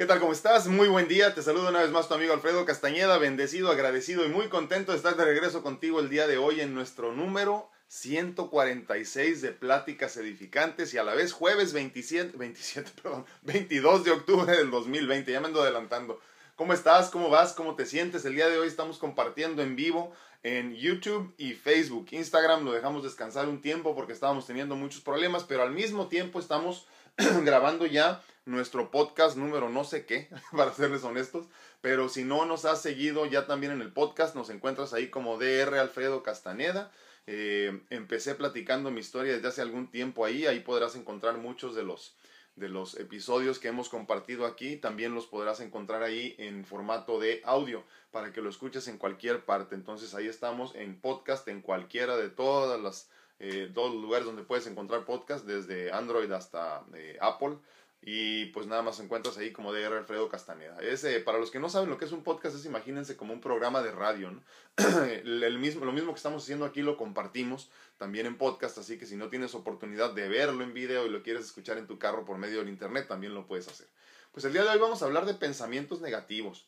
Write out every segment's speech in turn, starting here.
¿Qué tal? ¿Cómo estás? Muy buen día. Te saludo una vez más tu amigo Alfredo Castañeda, bendecido, agradecido y muy contento de estar de regreso contigo el día de hoy en nuestro número 146 de Pláticas Edificantes y a la vez jueves 27, 27 perdón, 22 de octubre del 2020. Ya me ando adelantando. ¿Cómo estás? ¿Cómo vas? ¿Cómo te sientes? El día de hoy estamos compartiendo en vivo en YouTube y Facebook. Instagram lo dejamos descansar un tiempo porque estábamos teniendo muchos problemas, pero al mismo tiempo estamos grabando ya nuestro podcast número no sé qué, para serles honestos. Pero si no nos has seguido ya también en el podcast, nos encuentras ahí como DR Alfredo Castaneda. Eh, empecé platicando mi historia desde hace algún tiempo ahí. Ahí podrás encontrar muchos de los, de los episodios que hemos compartido aquí. También los podrás encontrar ahí en formato de audio para que lo escuches en cualquier parte. Entonces ahí estamos en podcast en cualquiera de todas las eh, lugares donde puedes encontrar podcast, desde Android hasta eh, Apple. Y pues nada más encuentras ahí como DR Alfredo Castaneda. ese para los que no saben lo que es un podcast, es imagínense como un programa de radio. ¿no? El mismo, lo mismo que estamos haciendo aquí lo compartimos también en podcast, así que si no tienes oportunidad de verlo en video y lo quieres escuchar en tu carro por medio del internet, también lo puedes hacer. Pues el día de hoy vamos a hablar de pensamientos negativos.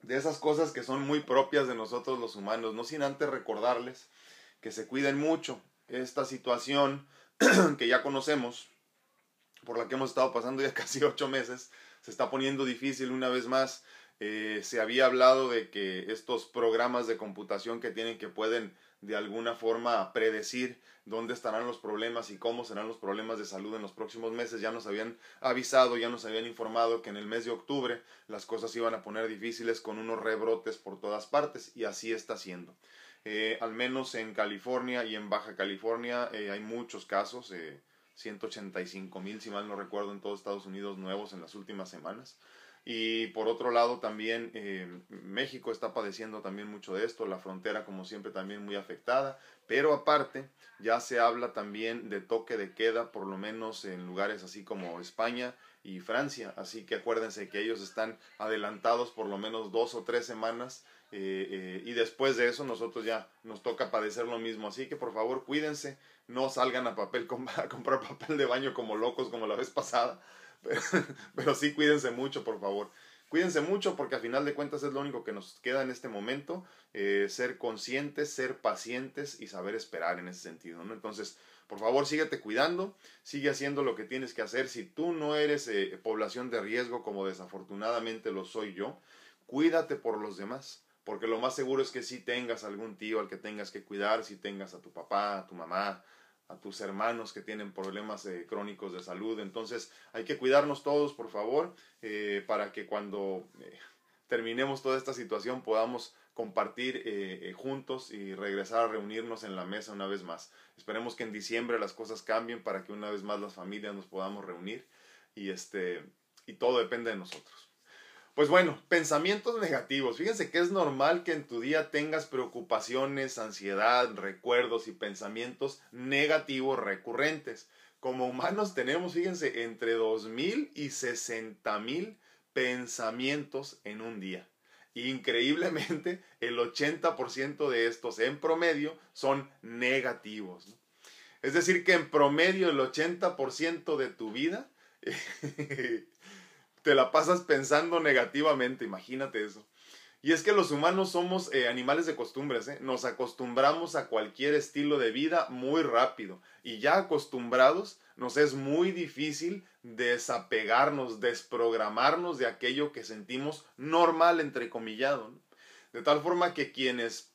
De esas cosas que son muy propias de nosotros los humanos, no sin antes recordarles que se cuiden mucho. Esta situación que ya conocemos, por la que hemos estado pasando ya casi ocho meses, se está poniendo difícil una vez más. Eh, se había hablado de que estos programas de computación que tienen que pueden de alguna forma predecir dónde estarán los problemas y cómo serán los problemas de salud en los próximos meses. Ya nos habían avisado, ya nos habían informado que en el mes de octubre las cosas iban a poner difíciles con unos rebrotes por todas partes y así está siendo. Eh, al menos en California y en Baja California eh, hay muchos casos, 185 mil, si mal no recuerdo, en todo Estados Unidos nuevos en las últimas semanas. Y por otro lado también eh, México está padeciendo también mucho de esto, la frontera como siempre también muy afectada, pero aparte ya se habla también de toque de queda, por lo menos en lugares así como España y Francia, así que acuérdense que ellos están adelantados por lo menos dos o tres semanas eh, eh, y después de eso nosotros ya nos toca padecer lo mismo. Así que por favor cuídense, no salgan a, papel, comprar papel de baño como locos como la vez pasada, pero, sí cuídense mucho por favor. Cuídense mucho porque a final de cuentas es lo único que nos queda en este momento, eh, ser conscientes, ser pacientes y saber esperar en ese sentido. Entonces, por favor, síguete cuidando, sigue haciendo lo que tienes que hacer. Si tú no eres población de riesgo como desafortunadamente lo soy yo, cuídate por los demás porque lo más seguro es que si tengas algún tío al que tengas que cuidar, si tengas a tu papá, a tu mamá, a tus hermanos que tienen problemas eh, crónicos de salud. Entonces hay que cuidarnos todos, por favor, eh, para que cuando eh, terminemos toda esta situación podamos compartir juntos y regresar a reunirnos en la mesa una vez más. Esperemos que en diciembre las cosas cambien para que una vez más las familias nos podamos reunir y este y todo depende de nosotros. Pues bueno, pensamientos negativos. Fíjense que es normal que en tu día tengas preocupaciones, ansiedad, recuerdos y pensamientos negativos recurrentes. Como humanos tenemos, fíjense, entre 2.000 y 60.000 pensamientos en un día. Increíblemente, el 80% de estos en promedio son negativos. Es decir, que en promedio el 80% de tu vida te la pasas pensando negativamente, imagínate eso. Y es que los humanos somos eh, animales de costumbres, ¿eh? nos acostumbramos a cualquier estilo de vida muy rápido y ya acostumbrados nos es muy difícil desapegarnos, desprogramarnos de aquello que sentimos normal, entrecomillado. De tal forma que quienes,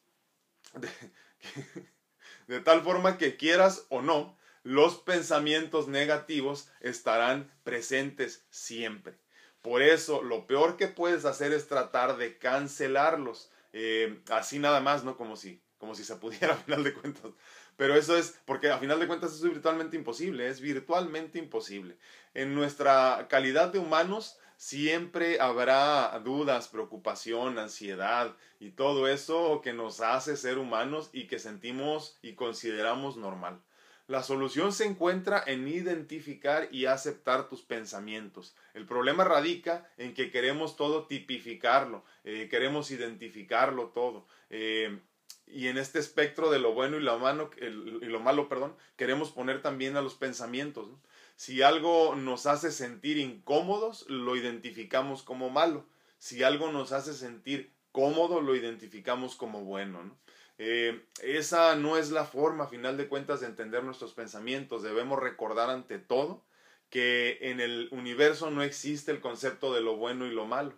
de tal forma que quieras o no, los pensamientos negativos estarán presentes siempre. Por eso, lo peor que puedes hacer es tratar de cancelarlos. Eh, así nada más, ¿no? Como si, como si se pudiera a final de cuentas. Pero eso es, porque a final de cuentas es virtualmente imposible, es virtualmente imposible. En nuestra calidad de humanos siempre habrá dudas, preocupación, ansiedad y todo eso que nos hace ser humanos y que sentimos y consideramos normal. La solución se encuentra en identificar y aceptar tus pensamientos. El problema radica en que queremos todo tipificarlo, eh, queremos identificarlo todo. Eh, y en este espectro de lo bueno y lo, malo, y lo malo, perdón, queremos poner también a los pensamientos. Si algo nos hace sentir incómodos, lo identificamos como malo. Si algo nos hace sentir cómodo, lo identificamos como bueno. ¿no? Eh, esa no es la forma, a final de cuentas, de entender nuestros pensamientos. Debemos recordar ante todo que en el universo no existe el concepto de lo bueno y lo malo.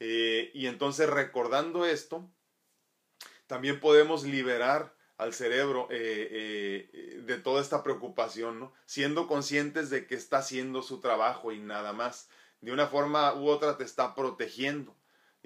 Eh, y entonces recordando esto, también podemos liberar al cerebro eh, de toda esta preocupación, siendo conscientes de que está haciendo su trabajo y nada más. De una forma u otra te está protegiendo.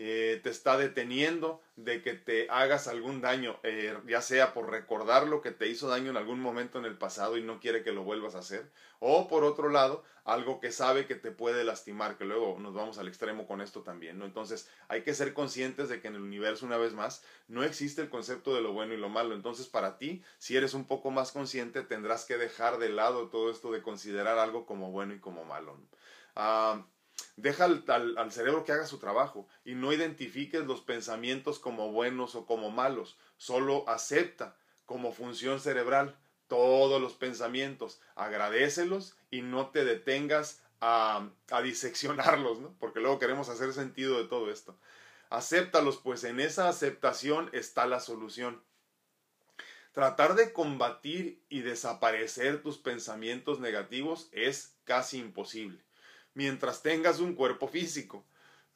Eh, te está deteniendo de que te hagas algún daño, eh, ya sea por recordar lo que te hizo daño en algún momento en el pasado y no quiere que lo vuelvas a hacer, o por otro lado, algo que sabe que te puede lastimar, que luego nos vamos al extremo con esto también, ¿no? Entonces hay que ser conscientes de que en el universo, una vez más, no existe el concepto de lo bueno y lo malo. Entonces para ti, si eres un poco más consciente, tendrás que dejar de lado todo esto de considerar algo como bueno y como malo. Ah, Deja al, cerebro que haga su trabajo y no identifiques los pensamientos como buenos o como malos. Solo acepta como función cerebral todos los pensamientos. Agradecelos y no te detengas a, a diseccionarlos, porque luego queremos hacer sentido de todo esto. Acéptalos, pues en esa aceptación está la solución. Tratar de combatir y desaparecer tus pensamientos negativos es casi imposible mientras tengas un cuerpo físico.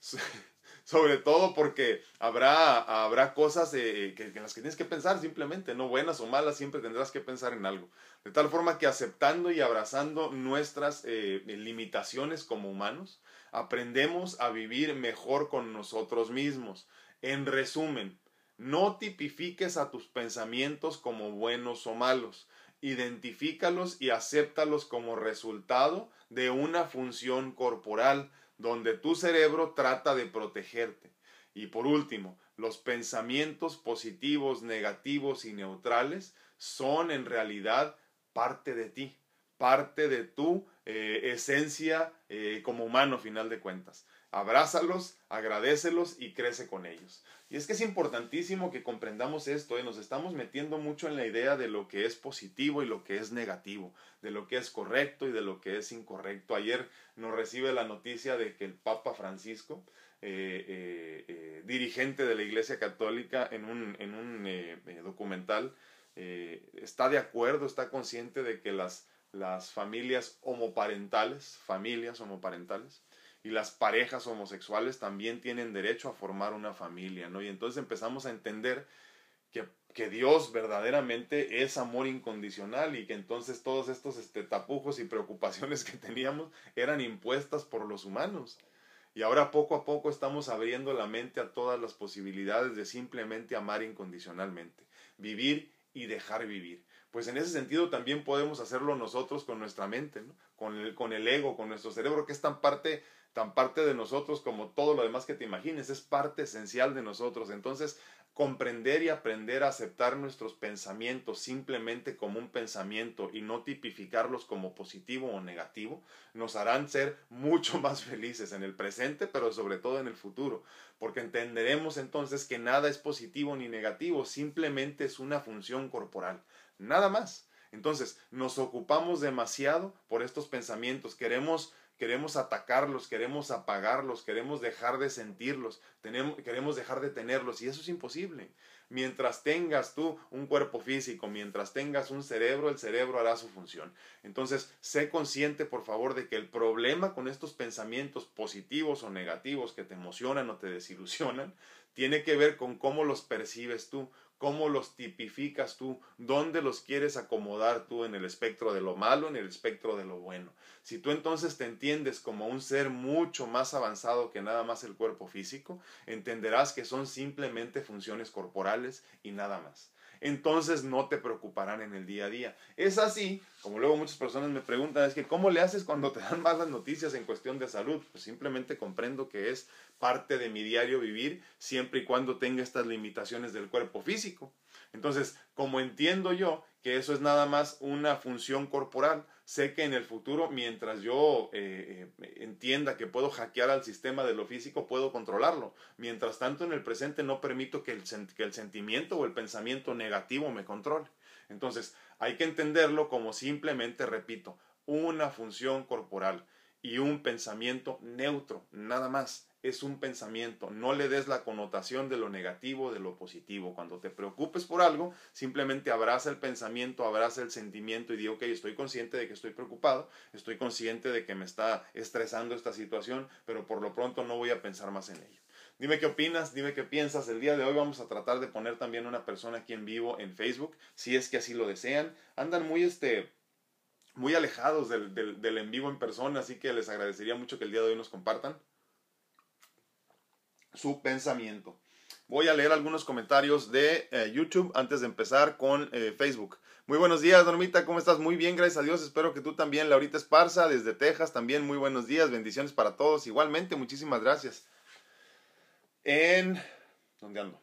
Sobre todo porque habrá, habrá cosas que, en las que tienes que pensar simplemente, no buenas o malas, siempre tendrás que pensar en algo. De tal forma que aceptando y abrazando nuestras eh, limitaciones como humanos, aprendemos a vivir mejor con nosotros mismos. En resumen, no tipifiques a tus pensamientos como buenos o malos identifícalos y acéptalos como resultado de una función corporal donde tu cerebro trata de protegerte. Y por último, los pensamientos positivos, negativos y neutrales son en realidad parte de ti, parte de tu eh, esencia eh, como humano, final de cuentas abrázalos, agradecelos y crece con ellos. Y es que es importantísimo que comprendamos esto, ¿eh? nos estamos metiendo mucho en la idea de lo que es positivo y lo que es negativo, de lo que es correcto y de lo que es incorrecto. Ayer nos recibe la noticia de que el Papa Francisco, eh, eh, dirigente de la Iglesia Católica, en un, en un documental, está de acuerdo, está consciente de que las, las familias homoparentales, familias homoparentales, y las parejas homosexuales también tienen derecho a formar una familia, ¿no? Y entonces empezamos a entender que, que Dios verdaderamente es amor incondicional y que entonces todos estos este, tapujos y preocupaciones que teníamos eran impuestas por los humanos. Y ahora poco a poco estamos abriendo la mente a todas las posibilidades de simplemente amar incondicionalmente, vivir y dejar vivir. Pues en ese sentido también podemos hacerlo nosotros con nuestra mente, ¿no? con, el, con el ego, con nuestro cerebro, que es tan parte tan parte de nosotros como todo lo demás que te imagines, es parte esencial de nosotros. Entonces, comprender y aprender a aceptar nuestros pensamientos simplemente como un pensamiento y no tipificarlos como positivo o negativo, nos harán ser mucho más felices en el presente, pero sobre todo en el futuro, porque entenderemos entonces que nada es positivo ni negativo, simplemente es una función corporal, nada más. Entonces, nos ocupamos demasiado por estos pensamientos, queremos queremos atacarlos, queremos apagarlos, queremos dejar de sentirlos, queremos dejar de tenerlos y eso es imposible. Mientras tengas tú un cuerpo físico, mientras tengas un cerebro, el cerebro hará su función. Entonces, sé consciente, por favor, de que el problema con estos pensamientos positivos o negativos que te emocionan o te desilusionan, tiene que ver con cómo los percibes tú, cómo los tipificas tú, dónde los quieres acomodar tú en el espectro de lo malo, en el espectro de lo bueno. Si tú entonces te entiendes como un ser mucho más avanzado que nada más el cuerpo físico, entenderás que son simplemente funciones corporales y nada más entonces no te preocuparán en el día a día. Es así, como luego muchas personas me preguntan, es que ¿cómo le haces cuando te dan malas noticias en cuestión de salud? Pues simplemente comprendo que es parte de mi diario vivir siempre y cuando tenga estas limitaciones del cuerpo físico. Entonces, como entiendo yo que eso es nada más una función corporal, sé que en el futuro, mientras yo eh, eh, entienda que puedo hackear al sistema de lo físico, puedo controlarlo. Mientras tanto, en el presente no permito que el, que el sentimiento o el pensamiento negativo me controle. Entonces, hay que entenderlo como simplemente, repito, una función corporal y un pensamiento neutro, nada más. Es un pensamiento, no le des la connotación de lo negativo, de lo positivo. Cuando te preocupes por algo, simplemente abraza el pensamiento, abraza el sentimiento y digo, ok, estoy consciente de que estoy preocupado, estoy consciente de que me está estresando esta situación, pero por lo pronto no voy a pensar más en ello. Dime qué opinas, dime qué piensas. El día de hoy vamos a tratar de poner también una persona aquí en vivo en Facebook, si es que así lo desean. Andan muy este muy alejados del, del, en vivo en persona, así que les agradecería mucho que el día de hoy nos compartan su pensamiento. Voy a leer algunos comentarios de eh, YouTube antes de empezar con eh, Facebook. Muy buenos días, Normita, ¿cómo estás? Muy bien, gracias a Dios. Espero que tú también, Laurita Esparza, desde Texas, también muy buenos días, bendiciones para todos. Igualmente, muchísimas gracias. En... ¿Dónde ando?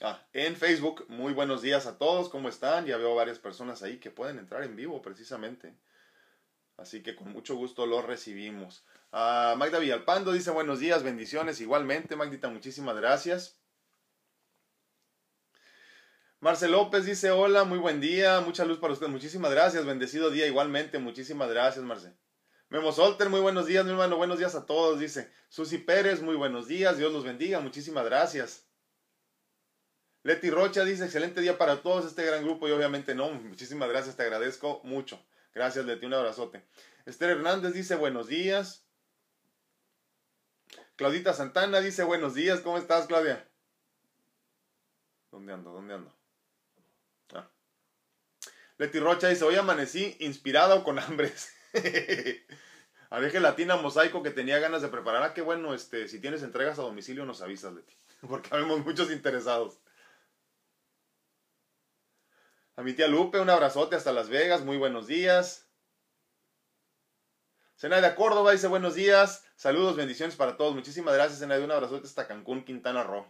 Ah, en Facebook, muy buenos días a todos, ¿cómo están? Ya veo varias personas ahí que pueden entrar en vivo precisamente. Así que con mucho gusto los recibimos. Ah, Magda Villalpando dice buenos días, bendiciones igualmente. Magdita, muchísimas gracias. Marcel López dice hola, muy buen día, mucha luz para usted. Muchísimas gracias, bendecido día igualmente. Muchísimas gracias, Marcel. Memo Solter, muy buenos días, mi hermano. Buenos días a todos, dice. Susi Pérez, muy buenos días. Dios los bendiga. Muchísimas gracias. Leti Rocha dice, excelente día para todos, este gran grupo y obviamente no, muchísimas gracias, te agradezco mucho. Gracias Leti, un abrazote. Esther Hernández dice, buenos días. Claudita Santana dice, buenos días, ¿cómo estás Claudia? ¿Dónde ando? ¿Dónde ando? Ah. Leti Rocha dice, hoy amanecí inspirado con hambres. Abeje Latina Mosaico que tenía ganas de preparar. Ah, qué bueno, este, si tienes entregas a domicilio nos avisas, Leti. Porque habemos muchos interesados. A mi tía Lupe, un abrazote hasta Las Vegas, muy buenos días. De Córdoba dice buenos días, saludos, bendiciones para todos. Muchísimas gracias, de un abrazote hasta Cancún, Quintana Roo.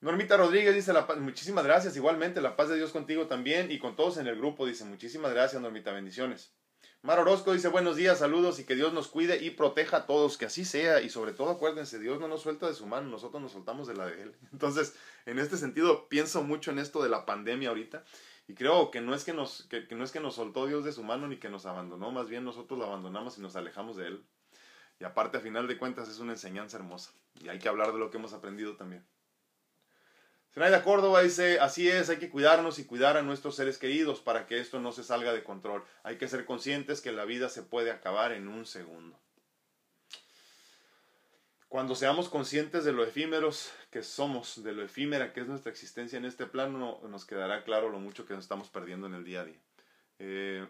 Normita Rodríguez dice la paz, muchísimas gracias, igualmente, la paz de Dios contigo también y con todos en el grupo, dice muchísimas gracias, Normita, bendiciones. Mar Orozco dice buenos días, saludos y que Dios nos cuide y proteja a todos, que así sea y sobre todo acuérdense, Dios no nos suelta de su mano, nosotros nos soltamos de la de Él. Entonces, en este sentido, pienso mucho en esto de la pandemia ahorita y creo que no es que nos, que, no es que nos soltó Dios de su mano ni que nos abandonó, más bien nosotros lo abandonamos y nos alejamos de Él. Y aparte, a final de cuentas, es una enseñanza hermosa y hay que hablar de lo que hemos aprendido también. de Córdoba dice, así es, hay que cuidarnos y cuidar a nuestros seres queridos para que esto no se salga de control. Hay que ser conscientes que la vida se puede acabar en un segundo. Cuando seamos conscientes de lo efímeros que somos, de lo efímera que es nuestra existencia en este plano, nos quedará claro lo mucho que nos estamos perdiendo en el día a día. Eh,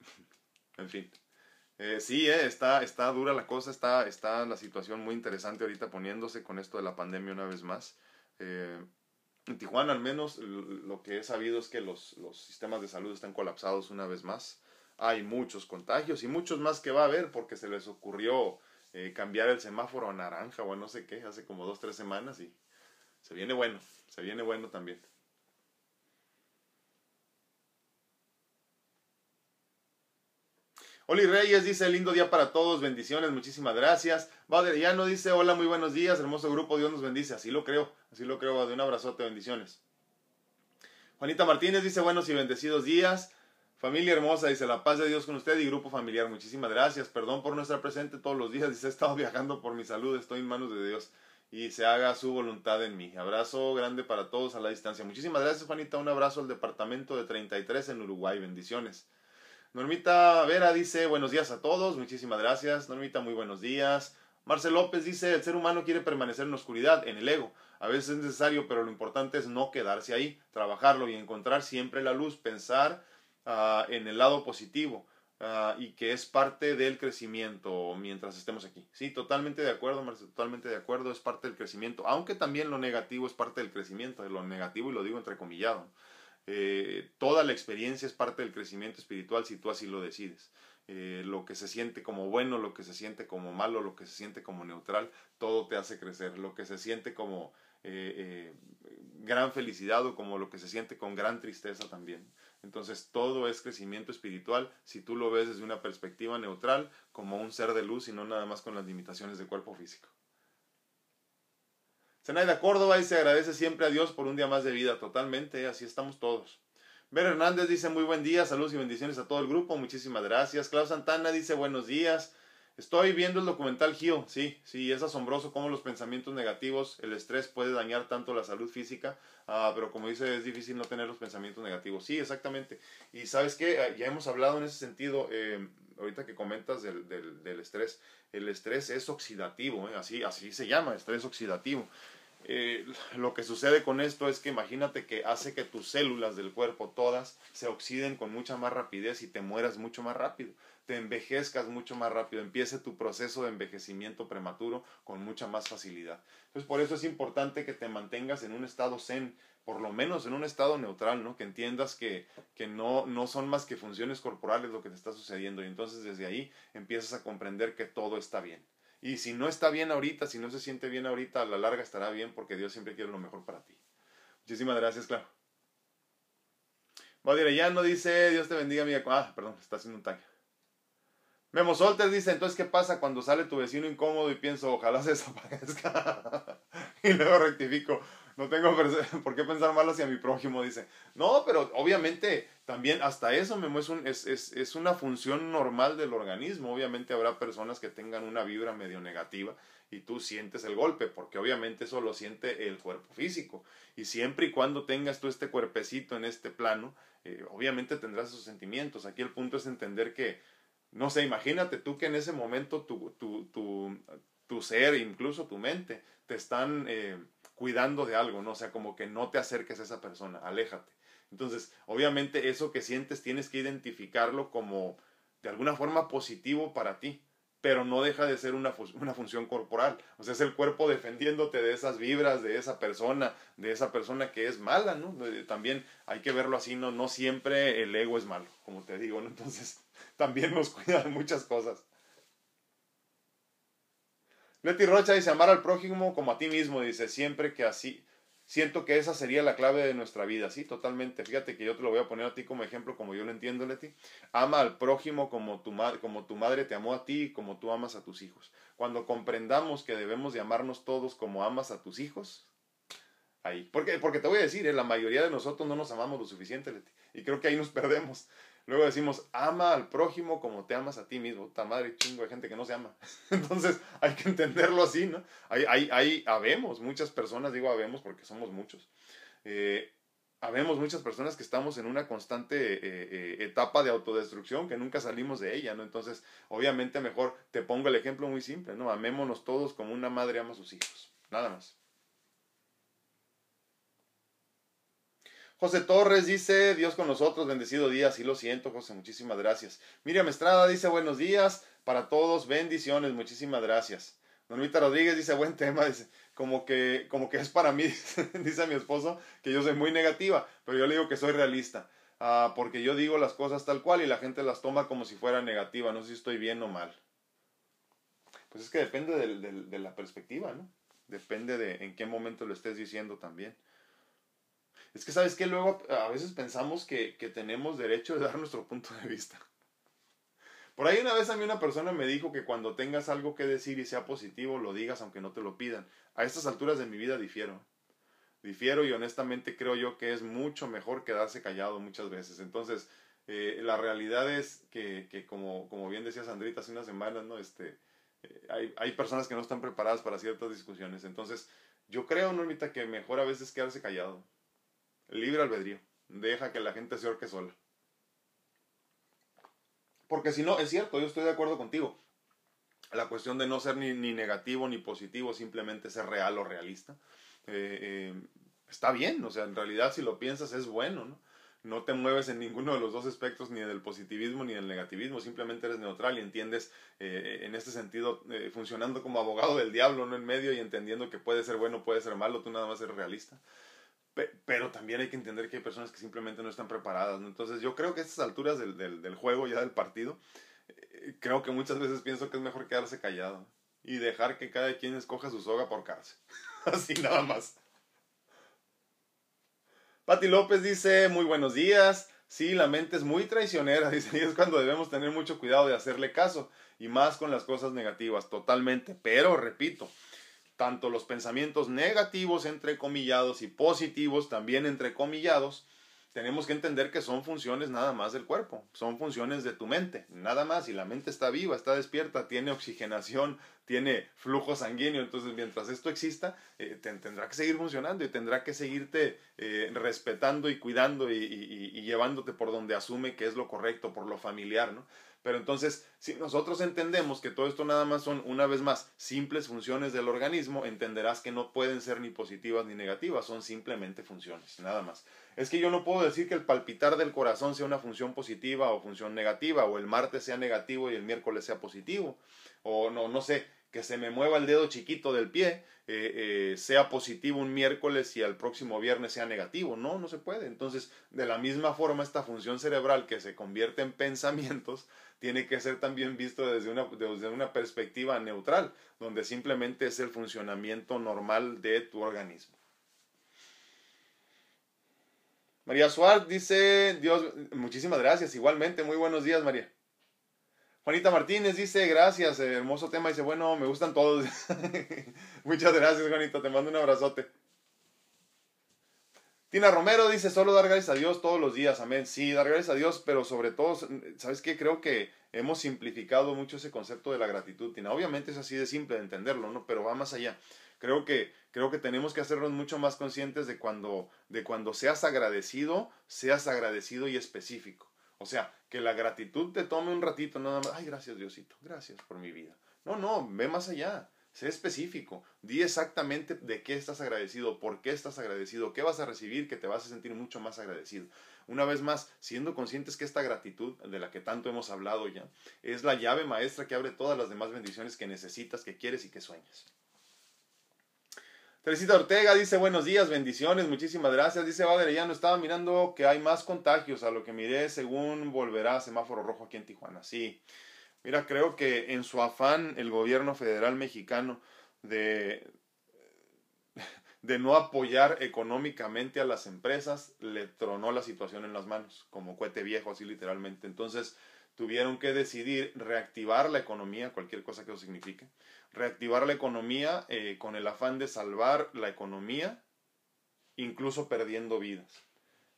en fin. Eh, sí, eh, está, está dura la cosa, está, está la situación muy interesante ahorita poniéndose con esto de la pandemia una vez más. en Tijuana al menos lo que he sabido es que los, los sistemas de salud están colapsados una vez más. Hay muchos contagios y muchos más que va a haber porque se les ocurrió eh, cambiar el semáforo a naranja o a no sé qué, hace como dos, tres semanas y se viene bueno, se viene bueno también. Oli Reyes dice, lindo día para todos, bendiciones, muchísimas gracias. no dice, hola, muy buenos días, hermoso grupo, Dios nos bendice. Así lo creo, así lo creo, de un abrazote, bendiciones. Juanita Martínez dice, buenos y bendecidos días. Familia hermosa, dice la paz de Dios con usted y grupo familiar. Muchísimas gracias. Perdón por no estar presente todos los días. Dice, he estado viajando por mi salud. Estoy en manos de Dios y se haga su voluntad en mí. Abrazo grande para todos a la distancia. Muchísimas gracias, Juanita. Un abrazo al departamento de 33 en Uruguay. Bendiciones. Normita Vera dice, buenos días a todos. Muchísimas gracias. Normita, muy buenos días. Marcel López dice, el ser humano quiere permanecer en oscuridad, en el ego. A veces es necesario, pero lo importante es no quedarse ahí, trabajarlo y encontrar siempre la luz, pensar Ah, en el lado positivo ah, y que es parte del crecimiento mientras estemos aquí. Sí, totalmente de acuerdo, Marcelo, totalmente de acuerdo, es parte del crecimiento, aunque también lo negativo es parte del crecimiento, lo negativo y lo digo entrecomillado. Eh, toda la experiencia es parte del crecimiento espiritual si tú así lo decides. Eh, lo que se siente como bueno, lo que se siente como malo, lo que se siente como neutral, todo te hace crecer. Lo que se siente como eh, gran felicidad o como lo que se siente con gran tristeza también. Entonces todo es crecimiento espiritual si tú lo ves desde una perspectiva neutral como un ser de luz y no nada más con las limitaciones del cuerpo físico. Zenaida Córdoba se agradece siempre a Dios por un día más de vida, totalmente, así estamos todos. Ver Hernández dice muy buen día, saludos y bendiciones a todo el grupo, muchísimas gracias. Klaus Santana dice buenos días. Estoy viendo el documental Gio, sí, sí, es asombroso cómo los pensamientos negativos, el estrés puede dañar tanto la salud física, ah, pero como dice, es difícil no tener los pensamientos negativos. Sí, exactamente. Y sabes qué, ah, ya hemos hablado en ese sentido, eh, ahorita que comentas del, del, del, estrés, el estrés es oxidativo, ¿eh? así, así se llama, estrés oxidativo. Eh, lo que sucede con esto es que imagínate que hace que tus células del cuerpo todas se oxiden con mucha más rapidez y te mueras mucho más rápido te envejezcas mucho más rápido, empiece tu proceso de envejecimiento prematuro con mucha más facilidad. Entonces, por eso es importante que te mantengas en un estado zen, por lo menos en un estado neutral, ¿no? Que entiendas que, que no, no son más que funciones corporales lo que te está sucediendo y entonces desde ahí empiezas a comprender que todo está bien. Y si no está bien ahorita, si no se siente bien ahorita, a la larga estará bien porque Dios siempre quiere lo mejor para ti. Muchísimas gracias, claro. ya no dice, Dios te bendiga, amiga. Ah, perdón, está haciendo un tag. Memo Solter dice, entonces, ¿qué pasa cuando sale tu vecino incómodo y pienso, ojalá se desaparezca? y luego rectifico, no tengo por qué pensar mal hacia mi prójimo, dice. No, pero obviamente también hasta eso, Memo, es, es, es, es una función normal del organismo. Obviamente habrá personas que tengan una vibra medio negativa y tú sientes el golpe, porque obviamente eso lo siente el cuerpo físico. Y siempre y cuando tengas tú este cuerpecito en este plano, eh, obviamente tendrás esos sentimientos. Aquí el punto es entender que no sé, imagínate tú que en ese momento tu, tu, tu, tu ser, incluso tu mente, te están eh, cuidando de algo, ¿no? O sea, como que no te acerques a esa persona, aléjate. Entonces, obviamente eso que sientes tienes que identificarlo como de alguna forma positivo para ti, pero no deja de ser una, una función corporal. O sea, es el cuerpo defendiéndote de esas vibras, de esa persona, de esa persona que es mala, ¿no? También hay que verlo así, ¿no? No siempre el ego es malo, como te digo, ¿no? Entonces, también nos cuidan muchas cosas. Leti Rocha dice, amar al prójimo como a ti mismo, dice, siempre que así, siento que esa sería la clave de nuestra vida, sí, totalmente. Fíjate que yo te lo voy a poner a ti como ejemplo, como yo lo entiendo, Leti. Ama al prójimo como tu, como tu madre te amó a ti y como tú amas a tus hijos. Cuando comprendamos que debemos de amarnos todos como amas a tus hijos, ahí. Porque, porque te voy a decir, eh, la mayoría de nosotros no nos amamos lo suficiente, Leti. Y creo que ahí nos perdemos. Luego decimos, ama al prójimo como te amas a ti mismo. Puta madre, chingo de gente que no se ama. Entonces hay que entenderlo así, ¿no? Hay, hay, hay habemos muchas personas, digo habemos porque somos muchos. Eh, habemos muchas personas que estamos en una constante eh, eh, etapa de autodestrucción que nunca salimos de ella, ¿no? Entonces, obviamente mejor te pongo el ejemplo muy simple, ¿no? Amémonos todos como una madre ama a sus hijos. Nada más. José Torres dice, Dios con nosotros, bendecido día, sí lo siento, José, muchísimas gracias. Miriam Estrada dice, buenos días para todos, bendiciones, muchísimas gracias. Normita Rodríguez dice, buen tema, dice, como que, como que es para mí, dice mi esposo, que yo soy muy negativa, pero yo le digo que soy realista, ah, porque yo digo las cosas tal cual y la gente las toma como si fuera negativa, no sé si estoy bien o mal. Pues es que depende de la perspectiva, ¿no? Depende de en qué momento lo estés diciendo también. Es que, ¿sabes que Luego a veces pensamos que, que tenemos derecho de dar nuestro punto de vista. Por ahí una vez a mí una persona me dijo que cuando tengas algo que decir y sea positivo, lo digas aunque no te lo pidan. A estas alturas de mi vida difiero. Difiero y honestamente creo yo que es mucho mejor quedarse callado muchas veces. Entonces, eh, la realidad es que, que, como, como bien decía Sandrita hace unas semanas, ¿no? Este, eh, hay, hay personas que no están preparadas para ciertas discusiones. Entonces, yo creo, Normita, que mejor a veces quedarse callado. Libre albedrío. Deja que la gente se orque sola. Porque si no, es cierto, yo estoy de acuerdo contigo. La cuestión de no ser ni, ni negativo ni positivo, simplemente ser real o realista, eh, eh, está bien. O sea, en realidad si lo piensas es bueno, ¿no? No te mueves en ninguno de los dos aspectos, ni del positivismo ni del negativismo, simplemente eres neutral y entiendes eh, en este sentido, funcionando como abogado del diablo, no en medio y entendiendo que puede ser bueno, puede ser malo, tú nada más eres realista pero también hay que entender que hay personas que simplemente no están preparadas. Entonces yo creo que a estas alturas del, del, juego, ya del partido, eh, creo que muchas veces pienso que es mejor quedarse callado y dejar que cada quien escoja su soga por cárcel. Así nada más. Pati López dice, muy buenos días. Sí, la mente es muy traicionera, dice, y es cuando debemos tener mucho cuidado de hacerle caso, y más con las cosas negativas, totalmente. Pero, repito, tanto los pensamientos negativos, entre comillados y positivos, también entre comillados, tenemos que entender que son funciones nada más del cuerpo, son funciones de tu mente, nada más, y la mente está viva, está despierta, tiene oxigenación, tiene flujo sanguíneo, entonces mientras esto exista, eh, tendrá que seguir funcionando y tendrá que seguirte eh, respetando y cuidando y, y, llevándote por donde asume que es lo correcto, por lo familiar, ¿no? Pero entonces, si nosotros entendemos que todo esto nada más son, una vez más, simples funciones del organismo, entenderás que no pueden ser ni positivas ni negativas, son simplemente funciones, nada más. Es que yo no puedo decir que el palpitar del corazón sea una función positiva o función negativa, o el martes sea negativo y el miércoles sea positivo, o no, no sé, que se me mueva el dedo chiquito del pie, eh, eh, sea positivo un miércoles y al próximo viernes sea negativo. No, no se puede. Entonces, de la misma forma, esta función cerebral que se convierte en pensamientos tiene que ser también visto desde una, desde una perspectiva neutral, donde simplemente es el funcionamiento normal de tu organismo. María Suárez dice, Dios, muchísimas gracias, igualmente, muy buenos días María. Juanita Martínez dice, gracias, hermoso tema. Dice, bueno, me gustan todos. Muchas gracias, Juanita, te mando un abrazote. Tina Romero dice, solo dar gracias a Dios todos los días, amén. Sí, dar gracias a Dios, pero sobre todo, ¿sabes qué? Creo que hemos simplificado mucho ese concepto de la gratitud, Tina. Obviamente es así de simple de entenderlo, ¿no? Pero va más allá. Creo que, creo que tenemos que hacernos mucho más conscientes de cuando, de cuando seas agradecido, seas agradecido y específico. O sea, que la gratitud te tome un ratito, nada más, ay, gracias Diosito, gracias por mi vida. No, no, ve más allá, sé específico, di exactamente de qué estás agradecido, por qué estás agradecido, qué vas a recibir que te vas a sentir mucho más agradecido. Una vez más, siendo conscientes que esta gratitud, de la que tanto hemos hablado ya, es la llave maestra que abre todas las demás bendiciones que necesitas, que quieres y que sueñas. Teresita Ortega dice buenos días, bendiciones, muchísimas gracias. Dice Badre, ya no estaba mirando que hay más contagios a lo que miré según volverá semáforo rojo aquí en Tijuana. Sí, mira, creo que en su afán el gobierno federal mexicano de, de no apoyar económicamente a las empresas, le tronó la situación en las manos, como cohete viejo, así literalmente. Entonces tuvieron que decidir reactivar la economía, cualquier cosa que eso signifique reactivar la economía eh, con el afán de salvar la economía, incluso perdiendo vidas.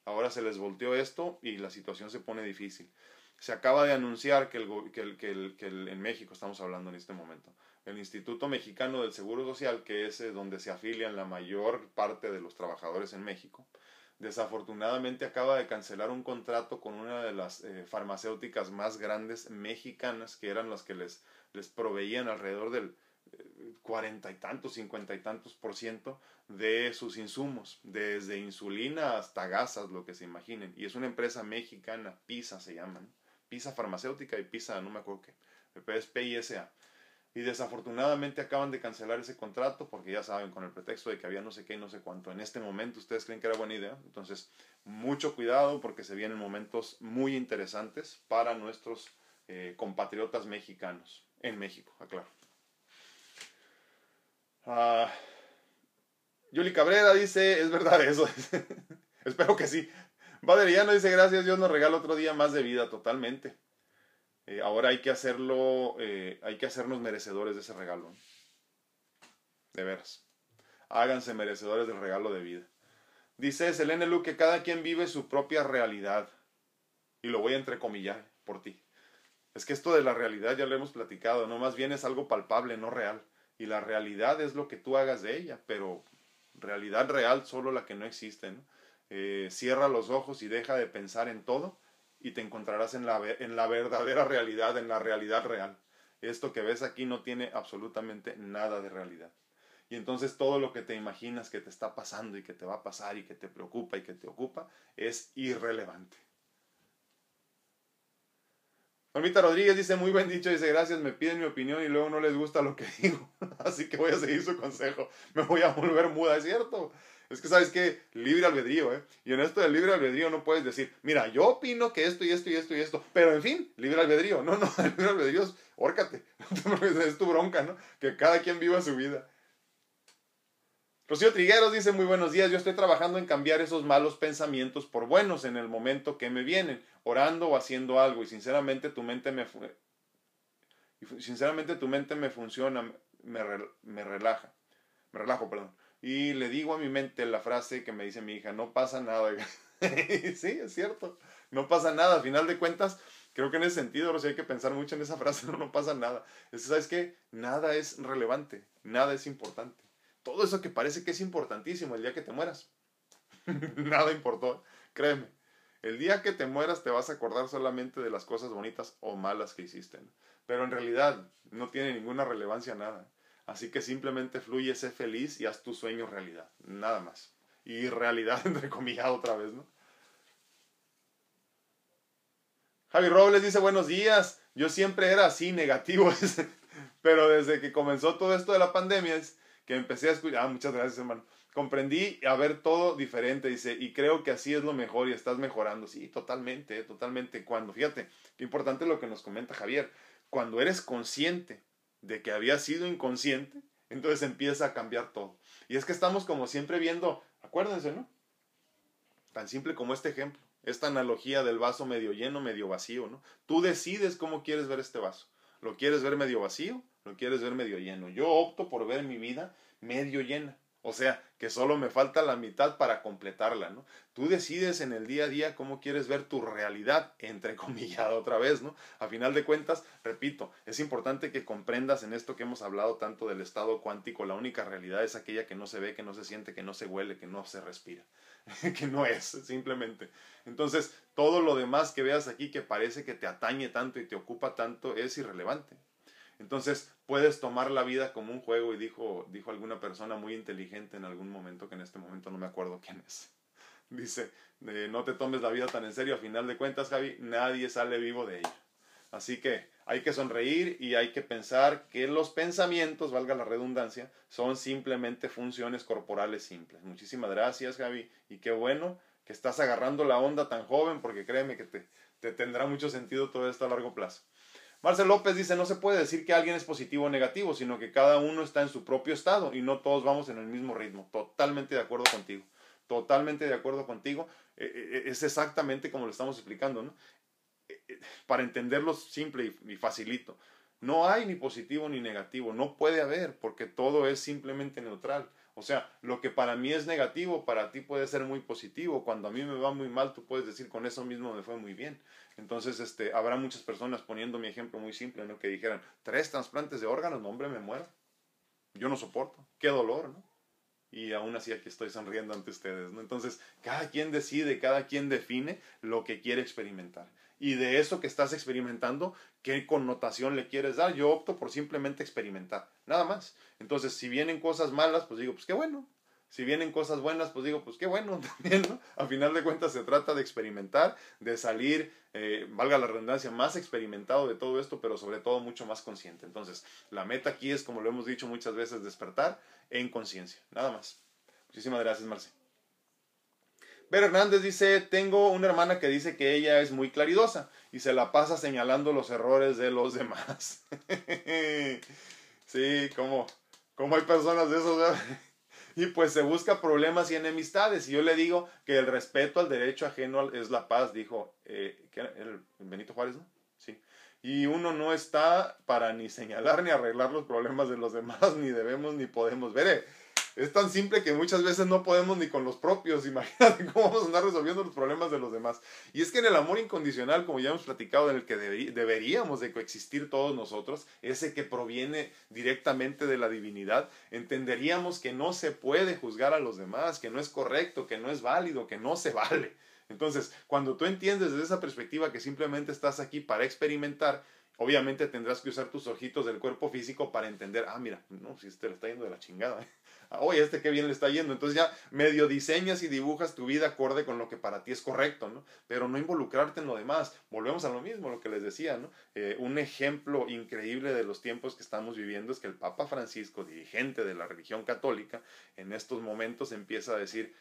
Ahora se les volteó esto y la situación se pone difícil. Se acaba de anunciar que, el, que, el, que, el, en México estamos hablando en este momento. El Instituto Mexicano del Seguro Social, que es eh, donde se afilian la mayor parte de los trabajadores en México, desafortunadamente acaba de cancelar un contrato con una de las eh, farmacéuticas más grandes mexicanas, que eran las que les les proveían alrededor del cuarenta y tantos, cincuenta y tantos por ciento de sus insumos, desde insulina hasta gasas, lo que se imaginen. Y es una empresa mexicana, PISA se llaman, PISA farmacéutica y PISA, no me acuerdo qué, es PISA. Y desafortunadamente acaban de cancelar ese contrato porque ya saben, con el pretexto de que había no sé qué y no sé cuánto. En este momento ustedes creen que era buena idea. Entonces, mucho cuidado porque se vienen momentos muy interesantes para nuestros eh, compatriotas mexicanos. En México, aclaro. Yuli Cabrera dice, es verdad eso. Espero que sí. Valeriano dice, gracias, Dios nos regala otro día más de vida, totalmente. Eh, ahora hay que hacerlo, eh, hay que hacernos merecedores de ese regalo. De veras. Háganse merecedores del regalo de vida. Dice Selene Lu que cada quien vive su propia realidad. Y lo voy a entrecomillar por ti. Es que esto de la realidad ya lo hemos platicado, no más bien es algo palpable, no real. Y la realidad es lo que tú hagas de ella, pero realidad real solo la que no existe. Eh, cierra los ojos y deja de pensar en todo y te encontrarás en la, en la verdadera realidad, en la realidad real. Esto que ves aquí no tiene absolutamente nada de realidad. Y entonces todo lo que te imaginas que te está pasando y que te va a pasar y que te preocupa y que te ocupa es irrelevante. Normita Rodríguez dice, muy buen dicho, dice, gracias, me piden mi opinión y luego no les gusta lo que digo. Así que voy a seguir su consejo. Me voy a volver muda, es cierto. Es que sabes que libre albedrío, ¿eh? Y en esto del libre albedrío no puedes decir, mira, yo opino que esto y esto y esto y esto, pero en fin, libre albedrío. No, no, libre albedrío es, órcate, es tu bronca, ¿no? Que cada quien viva su vida. Rocío Trigueros dice muy buenos días, yo estoy trabajando en cambiar esos malos pensamientos por buenos en el momento que me vienen, orando o haciendo algo y sinceramente tu mente me sinceramente tu mente me funciona, me, me relaja, me relajo, perdón. Y le digo a mi mente la frase que me dice mi hija, no pasa nada. sí, es cierto. No pasa nada. A final de cuentas, creo que en ese sentido, sí hay que pensar mucho en esa frase, no, no pasa nada. Es, ¿Sabes qué? Nada es relevante, nada es importante. Todo eso que parece que es importantísimo el día que te mueras, nada importó, créeme. El día que te mueras te vas a acordar solamente de las cosas bonitas o malas que hiciste. Pero en realidad no tiene ninguna relevancia nada. Así que simplemente fluye, sé feliz y haz tu sueño realidad. Nada más. Y realidad entre comillas otra vez, ¿no? Javi Robles dice buenos días. Yo siempre era así, negativo. Pero desde que comenzó todo esto de la pandemia que empecé a escuchar. Ah, muchas gracias, hermano comprendí a ver todo diferente, dice, y creo que así es lo mejor y estás mejorando. Sí, totalmente, totalmente. Cuando, fíjate, qué importante lo que nos comenta Javier, cuando eres consciente de que había sido inconsciente, entonces empieza a cambiar todo. Y es que estamos como siempre viendo, acuérdense, ¿no? Tan simple como este ejemplo, esta analogía del vaso medio lleno, medio vacío, ¿no? Tú decides cómo quieres ver este vaso. ¿Lo quieres ver medio vacío? ¿Lo quieres ver medio lleno? Yo opto por ver mi vida medio llena. O sea, que solo me falta la mitad para completarla, ¿no? Tú decides en el día a día cómo quieres ver tu realidad, entre comillas, otra vez, ¿no? A final de cuentas, repito, es importante que comprendas en esto que hemos hablado tanto del estado cuántico, la única realidad es aquella que no se ve, que no se siente, que no se huele, que no se respira, que no es, simplemente. Entonces, todo lo demás que veas aquí que parece que te atañe tanto y te ocupa tanto es irrelevante. Entonces puedes tomar la vida como un juego y dijo, dijo alguna persona muy inteligente en algún momento, que en este momento no me acuerdo quién es. Dice, no te tomes la vida tan en serio, a final de cuentas, Javi, nadie sale vivo de ella. Así que hay que sonreír y hay que pensar que los pensamientos, valga la redundancia, son simplemente funciones corporales simples. Muchísimas gracias, Javi, y qué bueno que estás agarrando la onda tan joven, porque créeme que te, te tendrá mucho sentido todo esto a largo plazo. Marcel López dice, no se puede decir que alguien es positivo o negativo, sino que cada uno está en su propio estado y no todos vamos en el mismo ritmo. Totalmente de acuerdo contigo. Totalmente de acuerdo contigo. Eh, eh, eh, es exactamente como lo estamos explicando, ¿no? Para entenderlo simple y facilito. No hay ni positivo ni negativo, no puede haber, porque todo es simplemente neutral. O sea, lo que para mí es negativo, para ti puede ser muy positivo. Cuando a mí me va muy mal, tú puedes decir con eso mismo me fue muy bien. Entonces, este, habrá muchas personas poniendo mi ejemplo muy simple, ¿no? Que dijeran, tres trasplantes de órganos, no hombre, me muero. Yo no soporto. Qué dolor, ¿no? Y aún así aquí estoy sonriendo ante ustedes, ¿no? Entonces, cada quien decide, cada quien define lo que quiere experimentar. Y de eso que estás experimentando, ¿qué connotación le quieres dar? Yo opto por simplemente experimentar, nada más. Entonces, si vienen cosas malas, pues digo, pues qué bueno, si vienen cosas buenas, pues digo, pues qué bueno también, ¿no? A final de cuentas se trata de experimentar, de salir, eh, valga la redundancia, más experimentado de todo esto, pero sobre todo mucho más consciente. Entonces, la meta aquí es, como lo hemos dicho muchas veces, despertar en conciencia, nada más. Muchísimas gracias, Marce. Ver Hernández dice, tengo una hermana que dice que ella es muy claridosa y se la pasa señalando los errores de los demás. sí, como, como hay personas de esos, y pues se busca problemas y enemistades. Y yo le digo que el respeto al derecho ajeno es la paz, dijo eh, el Benito Juárez, ¿no? Sí. Y uno no está para ni señalar ni arreglar los problemas de los demás, ni debemos ni podemos. Veré, es tan simple que muchas veces no podemos ni con los propios. Imagínate cómo vamos a andar resolviendo los problemas de los demás. Y es que en el amor incondicional, como ya hemos platicado, en el que deberíamos de coexistir todos nosotros, ese que proviene directamente de la divinidad, entenderíamos que no se puede juzgar a los demás, que no es correcto, que no es válido, que no se vale. Entonces, cuando tú entiendes desde esa perspectiva que simplemente estás aquí para experimentar, obviamente tendrás que usar tus ojitos del cuerpo físico para entender, ah, mira, no, si este le está yendo de la chingada. ¿eh? Oye, este qué bien le está yendo. Entonces ya medio diseñas y dibujas tu vida acorde con lo que para ti es correcto, ¿no? Pero no involucrarte en lo demás. Volvemos a lo mismo, lo que les decía, ¿no? Eh, un ejemplo increíble de los tiempos que estamos viviendo es que el Papa Francisco, dirigente de la religión católica, en estos momentos empieza a decir,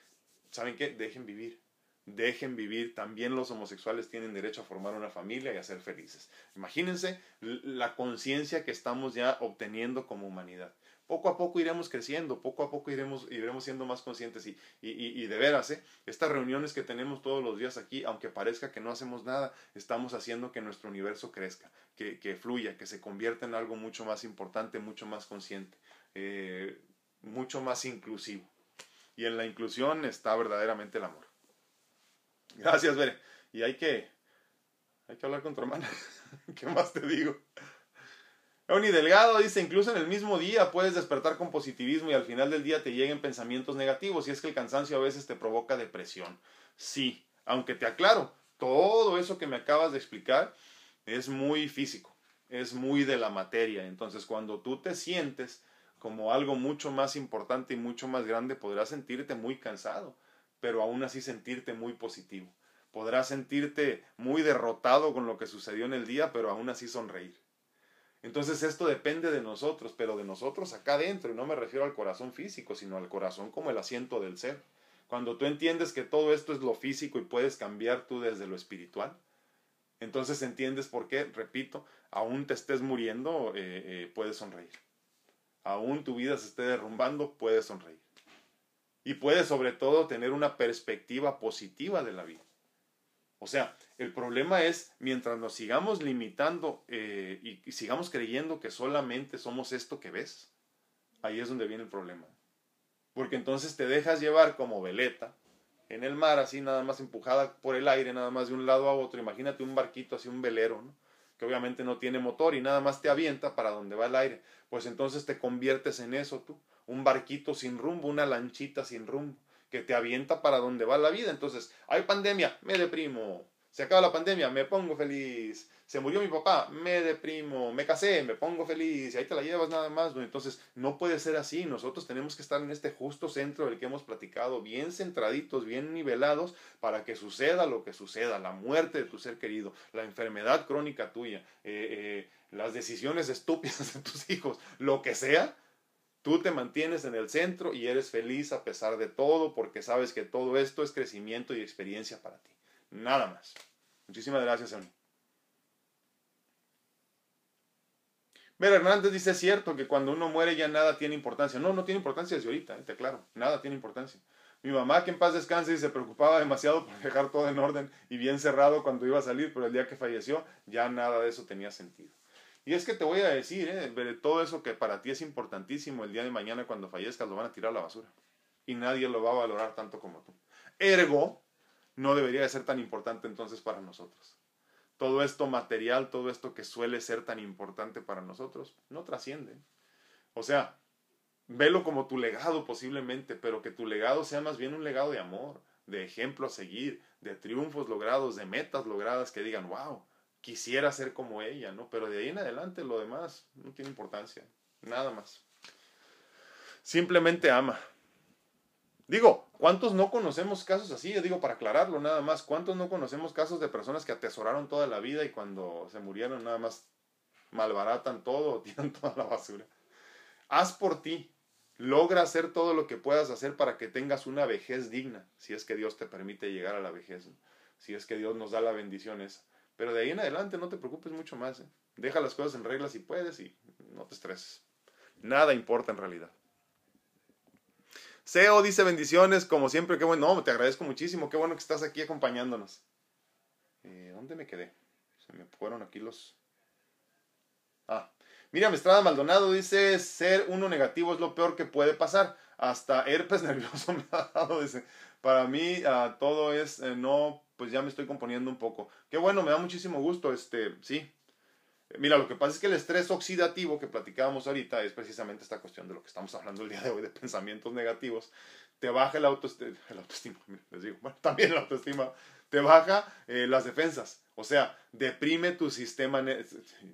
¿saben qué? Dejen vivir. Dejen vivir, también los homosexuales tienen derecho a formar una familia y a ser felices. Imagínense la conciencia que estamos ya obteniendo como humanidad poco a poco iremos creciendo, poco a poco iremos, iremos siendo más conscientes y, y, y, de veras, ¿eh? estas reuniones que tenemos todos los días aquí, aunque parezca que no hacemos nada, estamos haciendo que nuestro universo crezca, que, que fluya, que se convierta en algo mucho más importante, mucho más consciente, eh, mucho más inclusivo. Y en la inclusión está verdaderamente el amor. Gracias, Bere. Y hay que, hay que hablar con tu hermana. ¿Qué más te digo? Euni Delgado dice, incluso en el mismo día puedes despertar con positivismo y al final del día te lleguen pensamientos negativos y es que el cansancio a veces te provoca depresión. Sí, aunque te aclaro, todo eso que me acabas de explicar es muy físico, es muy de la materia. Entonces cuando tú te sientes como algo mucho más importante y mucho más grande, podrás sentirte muy cansado, pero aún así sentirte muy positivo. Podrás sentirte muy derrotado con lo que sucedió en el día, pero aún así sonreír. Entonces esto depende de nosotros, pero de nosotros acá adentro, y no me refiero al corazón físico, sino al corazón como el asiento del ser. Cuando tú entiendes que todo esto es lo físico y puedes cambiar tú desde lo espiritual, entonces entiendes por qué, repito, aún te estés muriendo, eh, eh, puedes sonreír. Aún tu vida se esté derrumbando, puedes sonreír. Y puedes sobre todo tener una perspectiva positiva de la vida. O sea, el problema es, mientras nos sigamos limitando eh, y, sigamos creyendo que solamente somos esto que ves, ahí es donde viene el problema. Porque entonces te dejas llevar como veleta en el mar, así nada más empujada por el aire, nada más de un lado a otro. Imagínate un barquito, así un velero, ¿no? que obviamente no tiene motor y nada más te avienta para donde va el aire. Pues entonces te conviertes en eso tú, un barquito sin rumbo, una lanchita sin rumbo que te avienta para donde va la vida. Entonces, hay pandemia, me deprimo. Se acaba la pandemia, me pongo feliz. Se murió mi papá, me deprimo. Me casé, me pongo feliz. Y ahí te la llevas nada más. Entonces, no puede ser así. Nosotros tenemos que estar en este justo centro del que hemos platicado, bien centraditos, bien nivelados, para que suceda lo que suceda. La muerte de tu ser querido, la enfermedad crónica tuya, eh, eh, las decisiones estúpidas de tus hijos, lo que sea, Tú te mantienes en el centro y eres feliz a pesar de todo porque sabes que todo esto es crecimiento y experiencia para ti. Nada más. Muchísimas gracias, Ani. Ver Hernández dice, es cierto que cuando uno muere ya nada tiene importancia. No, no tiene importancia desde ahorita, te claro, nada tiene importancia. Mi mamá, que en paz descanse, y se preocupaba demasiado por dejar todo en orden y bien cerrado cuando iba a salir, pero el día que falleció ya nada de eso tenía sentido. Y es que te voy a decir, ¿eh? todo eso que para ti es importantísimo, el día de mañana cuando fallezcas lo van a tirar a la basura. Y nadie lo va a valorar tanto como tú. Ergo, no debería de ser tan importante entonces para nosotros. Todo esto material, todo esto que suele ser tan importante para nosotros, no trasciende. O sea, velo como tu legado posiblemente, pero que tu legado sea más bien un legado de amor, de ejemplo a seguir, de triunfos logrados, de metas logradas que digan, wow, quisiera ser como ella, ¿no? Pero de ahí en adelante lo demás no tiene importancia, nada más. Simplemente ama. Digo, ¿cuántos no conocemos casos así? Yo digo, para aclararlo nada más, ¿cuántos no conocemos casos de personas que atesoraron toda la vida y cuando se murieron nada más malbaratan todo, tiran toda la basura? Haz por ti, logra hacer todo lo que puedas hacer para que tengas una vejez digna, si es que Dios te permite llegar a la vejez, si es que Dios nos da la bendición esa. Pero de ahí en adelante no te preocupes mucho más. ¿eh? Deja las cosas en regla si puedes y no te estreses. Nada importa en realidad. Seo dice bendiciones, como siempre, qué bueno. No, te agradezco muchísimo, qué bueno que estás aquí acompañándonos. Eh, ¿Dónde me quedé? Se me fueron aquí los... Ah, Miriam Estrada Maldonado dice, ser uno negativo es lo peor que puede pasar. Hasta herpes nervioso me ha dado. Para mí ah, todo es eh, no pues ya me estoy componiendo un poco. Qué bueno, me da muchísimo gusto, este, sí. Mira, lo que pasa es que el estrés oxidativo que platicábamos ahorita es precisamente esta cuestión de lo que estamos hablando el día de hoy, de pensamientos negativos. Te baja el, autoestima, les digo, bueno, también la autoestima, te baja eh, las defensas. O sea, deprime tu sistema,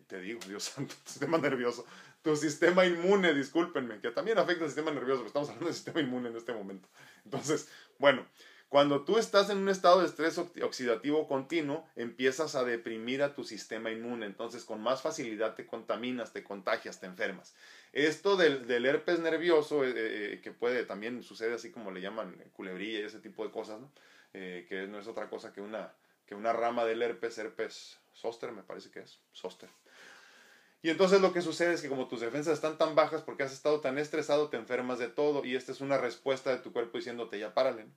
te digo, Dios santo, tu sistema nervioso, tu sistema inmune, discúlpenme, que también afecta al sistema nervioso, estamos hablando del sistema inmune en este momento. Entonces, bueno, cuando tú estás en un estado de estrés oxidativo continuo, empiezas a deprimir a tu sistema inmune. Entonces, con más facilidad te contaminas, te contagias, te enfermas. Esto del, herpes nervioso, eh, eh, que puede también sucede así como le llaman culebrilla y ese tipo de cosas, ¿no? Eh, que no es otra cosa que una, que una rama del herpes, herpes zoster, me parece que es, zoster. Y entonces lo que sucede es que como tus defensas están tan bajas porque has estado tan estresado, te enfermas de todo y esta es una respuesta de tu cuerpo diciéndote ya párale.